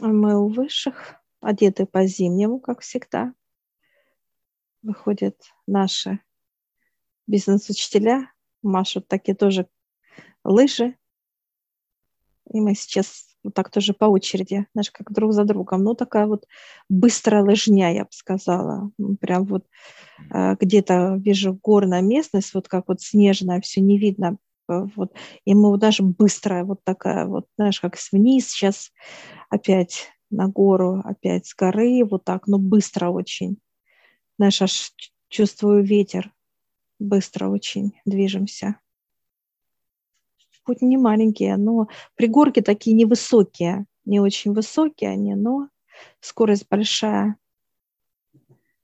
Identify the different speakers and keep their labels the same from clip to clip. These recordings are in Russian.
Speaker 1: Мы у высших, одеты по-зимнему, как всегда. Выходят наши бизнес-учителя, машут такие тоже лыжи. И мы сейчас вот так тоже по очереди, знаешь, как друг за другом. Ну, такая вот быстрая лыжня, я бы сказала. Прям вот э, где-то вижу горная местность, вот как вот снежная, все не видно. Э, вот. И мы вот даже быстрая вот такая вот, знаешь, как вниз, сейчас опять на гору, опять с горы, вот так, но быстро очень. Знаешь, аж чувствую ветер. Быстро очень движемся хоть не маленькие, но пригорки такие невысокие, не очень высокие они, но скорость большая.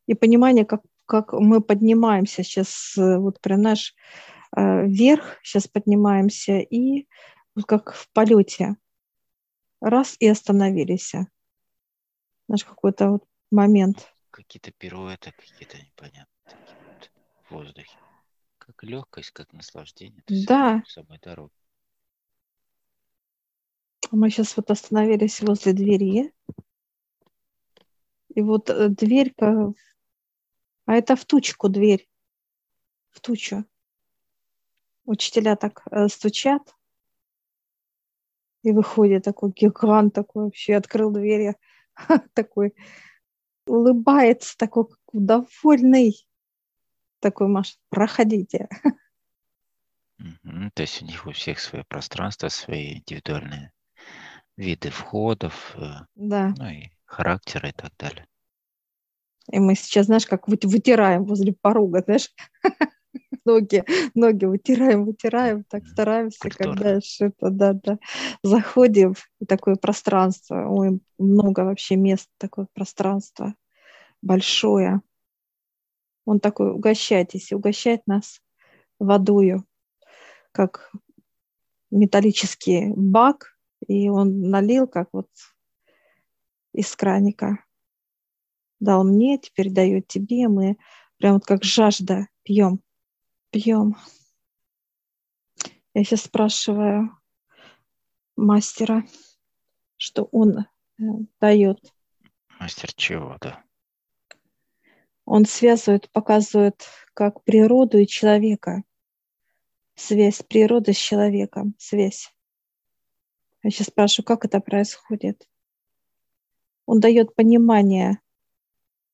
Speaker 1: И понимание, как, как мы поднимаемся сейчас, вот прям наш э, вверх, сейчас поднимаемся, и вот как в полете. Раз и остановились. Наш какой-то вот момент.
Speaker 2: Какие-то пируэты, какие-то непонятные вот в воздухе. Как легкость, как наслаждение.
Speaker 1: Да.
Speaker 2: Самой дороги.
Speaker 1: Мы сейчас вот остановились возле двери. И вот э, дверька, а это в тучку дверь, в тучу. Учителя так э, стучат, и выходит такой гигант такой вообще, открыл дверь, такой улыбается, такой довольный, такой, Маша, проходите.
Speaker 2: То есть у них у всех свое пространство, свои индивидуальные виды входов, э,
Speaker 1: да.
Speaker 2: ну и характера и так далее.
Speaker 1: И мы сейчас, знаешь, как вытираем возле порога, знаешь, ноги, ноги вытираем, вытираем, так стараемся, Культура. когда что-то, да, да, заходим в такое пространство, ой, много вообще мест, такое пространство большое. Он такой, угощайтесь, угощает нас водою, как металлический бак, и он налил, как вот из краника. Дал мне, теперь дает тебе. Мы прям вот как жажда пьем, пьем. Я сейчас спрашиваю мастера, что он э, дает.
Speaker 2: Мастер чего, да?
Speaker 1: Он связывает, показывает как природу и человека. Связь природы с человеком, связь. Я сейчас спрашиваю, как это происходит. Он дает понимание,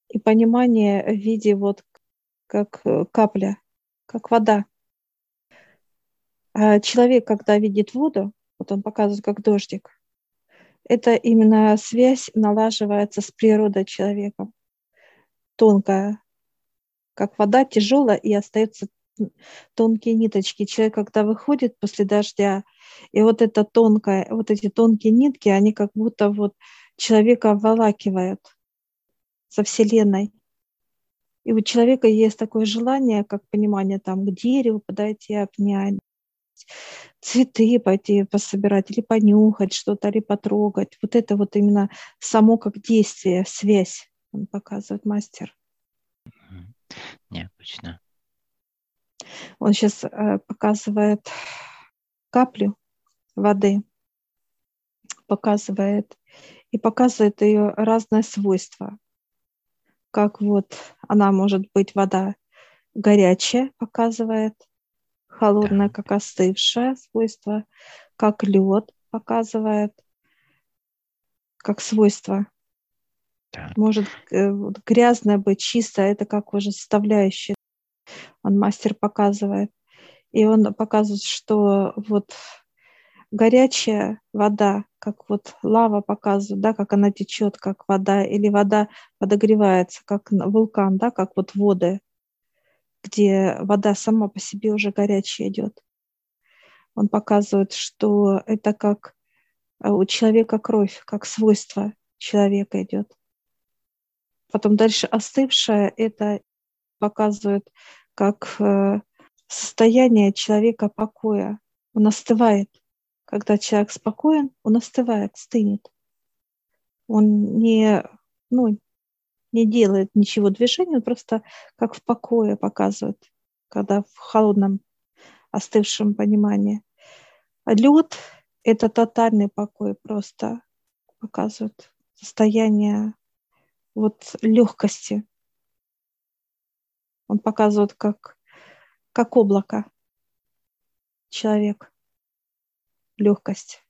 Speaker 1: и понимание в виде вот как э, капля, как вода. А человек, когда видит воду, вот он показывает как дождик, это именно связь налаживается с природой человека. Тонкая, как вода, тяжелая, и остаются тонкие ниточки. Человек, когда выходит после дождя, и вот это тонкое, вот эти тонкие нитки, они как будто вот человека обволакивают со Вселенной. И у человека есть такое желание, как понимание, там, к дереву подойти, обнять, цветы пойти пособирать, или понюхать что-то, или потрогать. Вот это вот именно само как действие, связь, он показывает мастер.
Speaker 2: Необычно.
Speaker 1: Он сейчас э, показывает каплю воды, показывает и показывает ее разные свойства. Как вот она может быть вода горячая, показывает, холодная, как остывшая свойство, как лед показывает, как свойство. Может э, грязная быть, чистая, это как уже составляющая. Он мастер показывает. И он показывает, что вот горячая вода, как вот лава показывает, да, как она течет, как вода, или вода подогревается, как вулкан, да, как вот воды, где вода сама по себе уже горячая идет. Он показывает, что это как э, у человека кровь, как свойство человека идет. Потом дальше остывшая, это показывает как э, состояние человека покоя. Он остывает. Когда человек спокоен, он остывает, стынет. Он не, ну, не делает ничего движения, он просто как в покое показывает, когда в холодном, остывшем понимании. А лед – это тотальный покой просто. показывает состояние вот легкости. Он показывает как, как облако человек, легкость.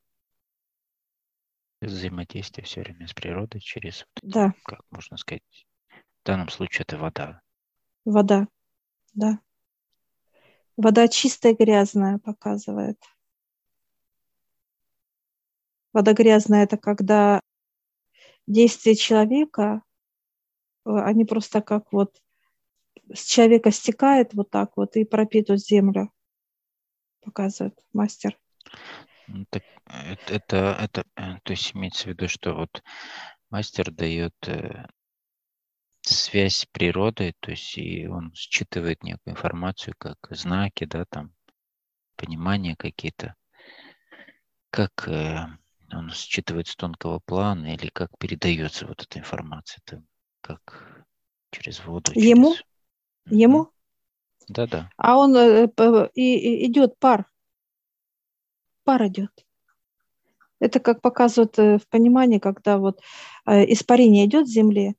Speaker 2: Взаимодействие все время с природой через, вот эти,
Speaker 1: Да,
Speaker 2: как можно сказать, в данном случае это вода.
Speaker 1: вода, да. Вода чистая, грязная показывает. Вода грязная – это когда действия человека, э, они просто как вот с человека стекает вот так вот и пропитывает землю, показывает мастер.
Speaker 2: Так э, это, это, это, э, то есть имеется в виду, что вот мастер дает э, связь с природой, то есть и он считывает некую информацию, как знаки, да, там, понимания какие-то, как он считывает с тонкого плана или как передается вот эта информация, там, как через воду,
Speaker 1: Ему?
Speaker 2: через... Мгм.
Speaker 1: Ему,
Speaker 2: Да-да.
Speaker 1: а он и, и идет пар, пар идет. Это как показывает э, в понимании, когда вот э, испарение идет с земли,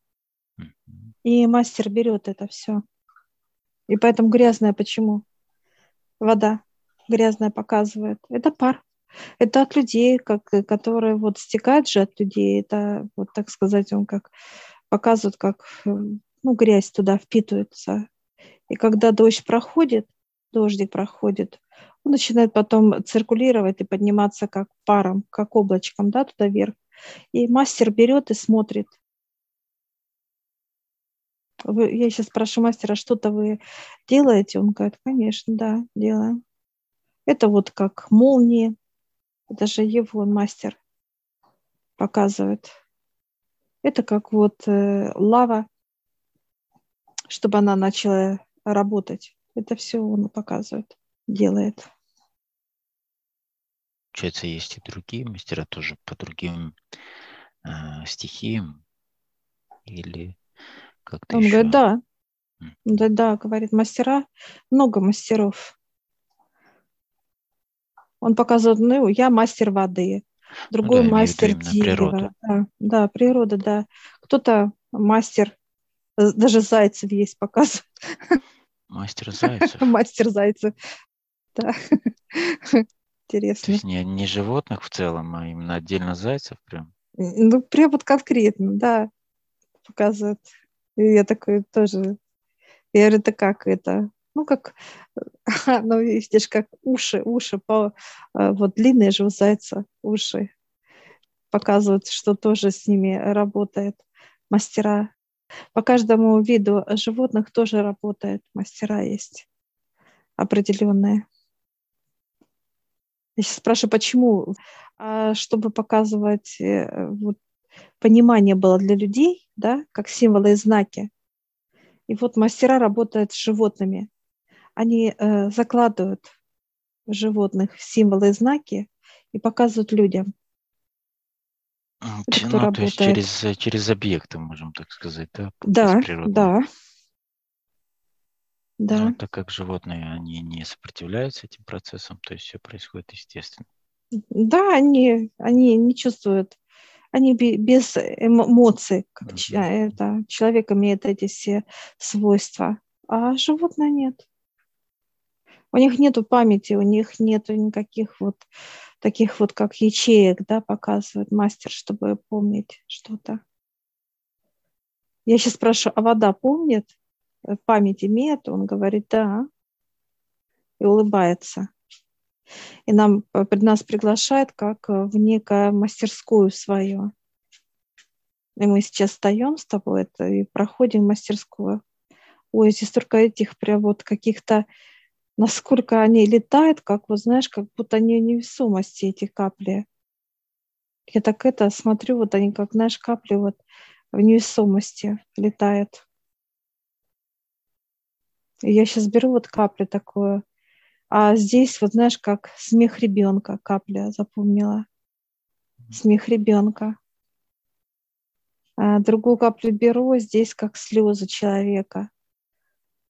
Speaker 1: и мастер берет это все. И поэтому грязная почему? Вода грязная показывает. Это пар. Это от людей, как, э, которые вот стекают же от людей. Это, вот так сказать, он как показывает, как ну, грязь туда впитывается. И когда дождь проходит, дождик проходит, начинает потом циркулировать и подниматься как паром, как облачком, да, туда вверх. И мастер берет и смотрит. Вы- я сейчас спрашиваю мастера, что-то вы делаете? Он говорит, конечно, да, делаем. Это вот как молнии. Это же его мастер показывает. Это как вот э, лава, чтобы она начала работать. Это все он показывает, делает.
Speaker 2: Получается, есть и другие мастера тоже по другим э, стихиям или как-то
Speaker 1: Он
Speaker 2: еще.
Speaker 1: говорит, да, да, да, говорит, мастера, много мастеров. Он показывает, ну, я мастер воды, другой
Speaker 2: да, имею в виду
Speaker 1: мастер
Speaker 2: природу.
Speaker 1: дерева. Да, да, природа, да. Кто-то мастер, э, даже зайцев есть показывает,
Speaker 2: Мастер Зайцев.
Speaker 1: мастер зайцев. Да,
Speaker 2: То
Speaker 1: интересно.
Speaker 2: есть не, не животных в целом, а именно отдельно зайцев прям.
Speaker 1: Ну, прям вот конкретно, да, показывает. И я такой тоже, я говорю, это как это? Ну, как, ну, видишь, как уши, уши, по, э, вот длинные же у зайца уши. Показывают, что тоже с ними работает мастера. По каждому виду животных тоже работает мастера есть определенные. Я сейчас спрашиваю, почему? А чтобы показывать, э, вот, понимание было для людей, да, как символы и знаки. И вот мастера работают с животными. Они э, закладывают в животных символы и знаки и показывают людям.
Speaker 2: Те-
Speaker 1: кто
Speaker 2: Ну, то есть
Speaker 1: работает?
Speaker 2: через, э, через объекты, можем так сказать, да,
Speaker 1: Да,
Speaker 2: природного.
Speaker 1: Да,
Speaker 2: Но так как животные, они не сопротивляются этим процессам, то есть все происходит естественно.
Speaker 1: Да, они, они не чувствуют, они бе- без эмо- эмоций, как
Speaker 2: Мгм.
Speaker 1: ч- это, человек имеет эти все свойства, а животное нет. У них нету памяти, у них нету никаких вот таких вот, как ячеек, да, показывает мастер, чтобы помнить что-то. Я сейчас спрашиваю, а вода помнит? Память имеет? Он говорит, да. И улыбается. И нам, э, нас приглашает как э, в некую мастерскую свою. И мы сейчас встаем с тобой это, и проходим мастерскую. Ой, здесь столько этих прям вот каких-то, насколько они летают, как вот знаешь, как будто они невесомости, эти капли. Я так это смотрю, вот они как, знаешь, капли вот в невесомости летают. Я сейчас беру вот каплю такую, а здесь вот знаешь, как смех ребенка капля запомнила. Смех ребенка. А другую каплю беру, здесь как слезы человека.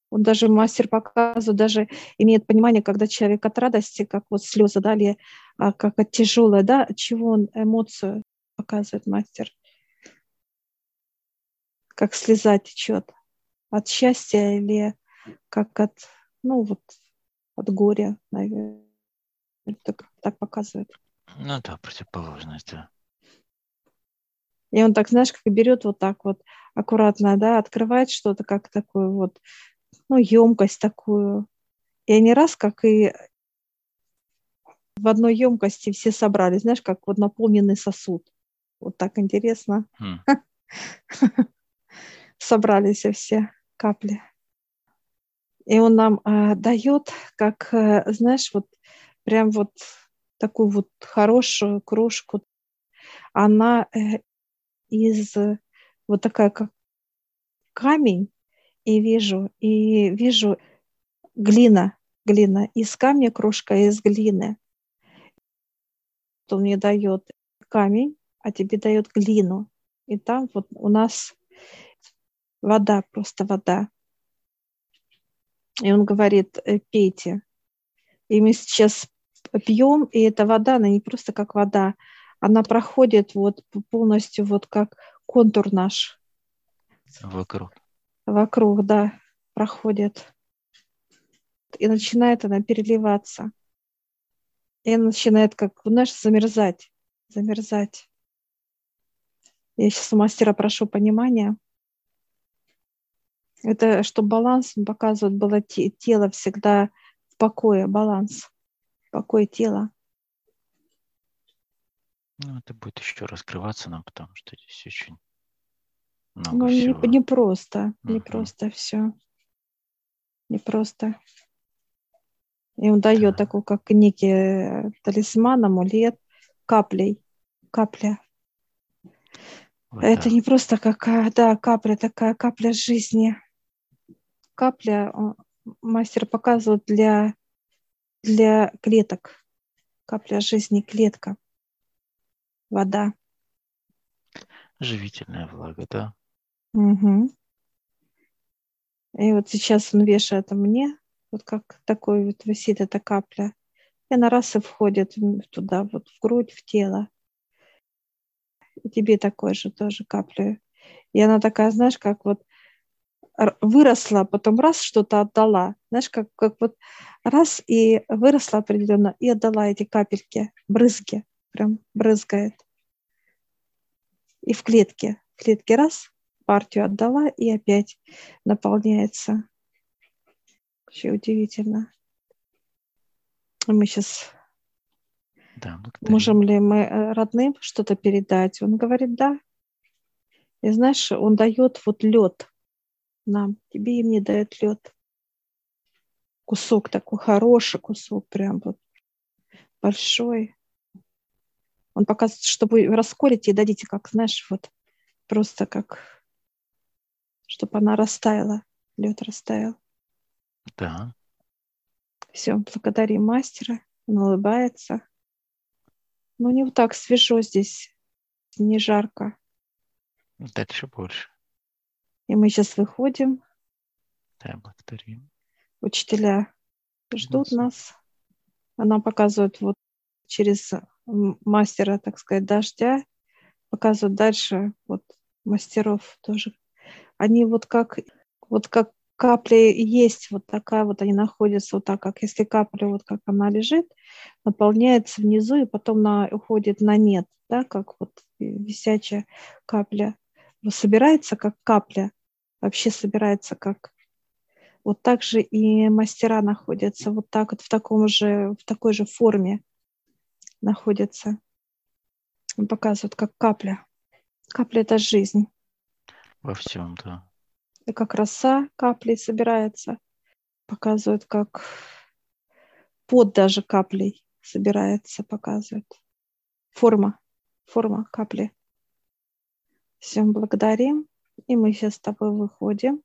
Speaker 1: Он даже мастер показывает, даже имеет понимание, когда человек от радости, как вот слезы дали, а как от тяжелой, да, от чего он эмоцию показывает мастер. Как слеза течет от счастья или как от, ну вот, от горя, наверное. Так, так показывает.
Speaker 2: Ну да, противоположность, да.
Speaker 1: И он так, знаешь, как берет вот так вот аккуратно, да, открывает что-то, как такую вот, ну, емкость такую. И они раз, как и в одной емкости все собрались, знаешь, как вот наполненный сосуд. Вот так интересно.
Speaker 2: Хм.
Speaker 1: Собрались все капли. И он нам э, дает, как, э, знаешь, вот прям вот такую вот хорошую кружку. Она э, из вот такая как камень, и вижу, и вижу глина, глина, из камня кружка из глины. Он мне дает камень, а тебе дает глину. И там вот у нас вода, просто вода. И он говорит, «Э, пейте. И мы сейчас пьем, и эта вода, она не просто как вода, она проходит вот полностью вот как контур наш.
Speaker 2: Вокруг.
Speaker 1: Вокруг, да, проходит. И начинает она переливаться. И она начинает как, знаешь, замерзать, замерзать. Я сейчас у мастера прошу понимания. Это чтобы баланс показывает было тело всегда в покое, баланс, покой тела.
Speaker 2: Ну, это будет еще раскрываться нам, потому что здесь очень
Speaker 1: много ну, всего. Не, не просто, uh-huh. не просто все. Не просто. И он дает да. такой, как некий э, талисман, амулет, каплей. Капля. Вот это да. не просто какая, да, капля, такая капля жизни. Капля, мастер показывает для, для клеток. Капля жизни, клетка вода.
Speaker 2: Живительная влага, да.
Speaker 1: Угу. И вот сейчас он вешает мне, вот как такой вот висит эта капля. И она раз и входит туда, вот в грудь, в тело. И тебе такой же тоже капля. И она такая, знаешь, как вот выросла, потом раз что-то отдала. Знаешь, как, как вот раз и выросла определенно, и отдала эти капельки, брызги прям брызгает. И в клетке, в клетке раз, партию отдала, и опять наполняется. Вообще удивительно. Мы сейчас
Speaker 2: да,
Speaker 1: можем ли мы э, родным что-то передать? Он говорит, да. И знаешь, он дает вот лед нам, тебе и мне дает лед. Кусок такой хороший кусок, прям вот большой. Он показывает, что вы расколите и дадите, как, знаешь, вот просто как, чтобы она растаяла, лед растаял.
Speaker 2: Да.
Speaker 1: Все, благодарим мастера. Он улыбается. Но не вот так свежо здесь, не жарко.
Speaker 2: Дальше больше.
Speaker 1: И мы сейчас выходим.
Speaker 2: Да, благодарим.
Speaker 1: Учителя ждут нас. Она показывает вот через мастера, так сказать, дождя, показывают дальше вот мастеров тоже. Они вот как, вот как капли есть, вот такая вот они находятся вот так, как если капля вот как она лежит, наполняется внизу и потом на, уходит на нет, да, как вот висячая капля. Собирается как капля, вообще собирается как вот так же и мастера находятся вот так вот в таком же, в такой же форме находится. Он показывает, как капля. Капля – это жизнь.
Speaker 2: Во всем, да.
Speaker 1: И как роса каплей собирается. Показывает, как под даже каплей собирается, показывает. Форма, форма капли. Всем благодарим. И мы сейчас с тобой выходим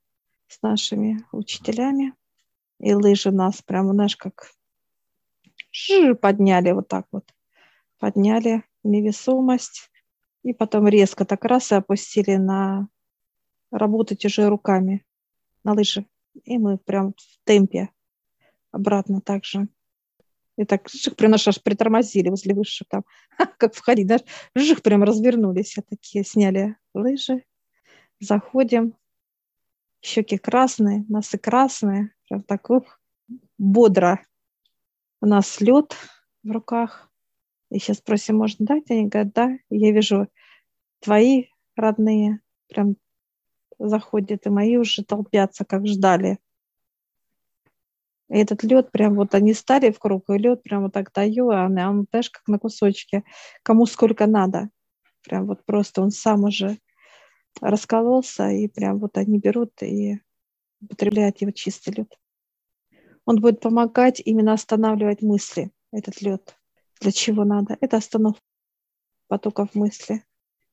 Speaker 1: с нашими учителями. И лыжи нас прямо, знаешь, как подняли вот так вот подняли невесомость и потом резко так раз и опустили на работать уже руками на лыжи. И мы прям в темпе обратно также. И так жих, прям аж притормозили возле высших там, как входить, да, жих, прям развернулись, а такие сняли лыжи, заходим, щеки красные, носы красные, прям так ух, бодро. У нас лед в руках. И сейчас спросим, можно дать? Они говорят, да. я вижу твои родные прям заходят, и мои уже толпятся, как ждали. И этот лед прям вот они стали в круг, и лед прям вот так даю, а он, он знаешь, как на кусочки, кому сколько надо. Прям вот просто он сам уже раскололся, и прям вот они берут и употребляют его чистый лед. Он будет помогать именно останавливать мысли, этот лед. Для чего надо? Это остановка потоков мысли.